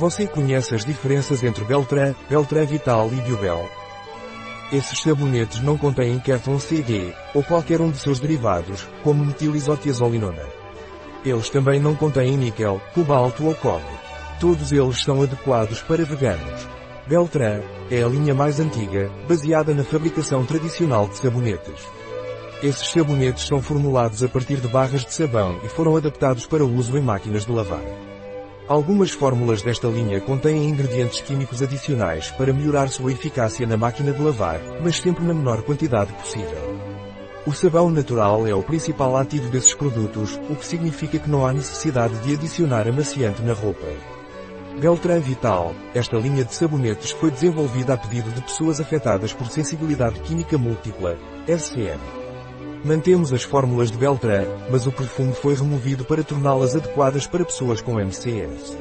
Você conhece as diferenças entre Beltran, Beltran Vital e Biobel? Esses sabonetes não contêm Keton CG, ou qualquer um de seus derivados, como metilisotiazolinona. Eles também não contêm níquel, cobalto ou cobre. Todos eles são adequados para veganos. Beltran é a linha mais antiga, baseada na fabricação tradicional de sabonetes. Esses sabonetes são formulados a partir de barras de sabão e foram adaptados para uso em máquinas de lavar. Algumas fórmulas desta linha contêm ingredientes químicos adicionais para melhorar sua eficácia na máquina de lavar, mas sempre na menor quantidade possível. O sabão natural é o principal ativo desses produtos, o que significa que não há necessidade de adicionar amaciante na roupa. Beltran Vital, esta linha de sabonetes foi desenvolvida a pedido de pessoas afetadas por sensibilidade química múltipla, SCM. Mantemos as fórmulas de Beltran, mas o perfume foi removido para torná-las adequadas para pessoas com MCS.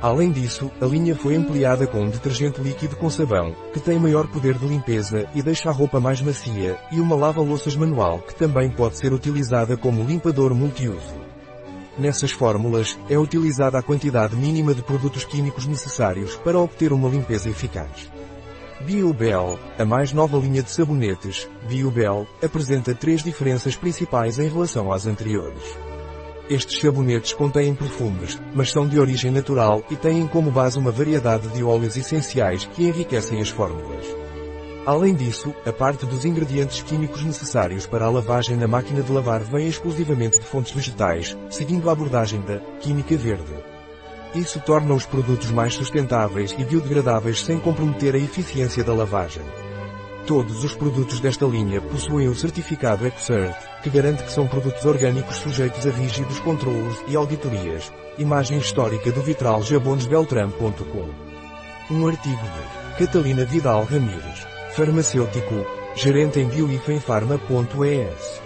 Além disso, a linha foi ampliada com um detergente líquido com sabão, que tem maior poder de limpeza e deixa a roupa mais macia, e uma lava-louças manual que também pode ser utilizada como limpador multiuso. Nessas fórmulas, é utilizada a quantidade mínima de produtos químicos necessários para obter uma limpeza eficaz. Biobel, a mais nova linha de sabonetes, Biobel, apresenta três diferenças principais em relação às anteriores. Estes sabonetes contêm perfumes, mas são de origem natural e têm como base uma variedade de óleos essenciais que enriquecem as fórmulas. Além disso, a parte dos ingredientes químicos necessários para a lavagem na máquina de lavar vem exclusivamente de fontes vegetais, seguindo a abordagem da química verde. Isso torna os produtos mais sustentáveis e biodegradáveis sem comprometer a eficiência da lavagem. Todos os produtos desta linha possuem o certificado EcoCert, que garante que são produtos orgânicos sujeitos a rígidos controlos e auditorias. Imagem histórica do vitral jabonesbeltram.com Um artigo de Catalina Vidal Ramírez, farmacêutico, gerente em bioifenfarma.es.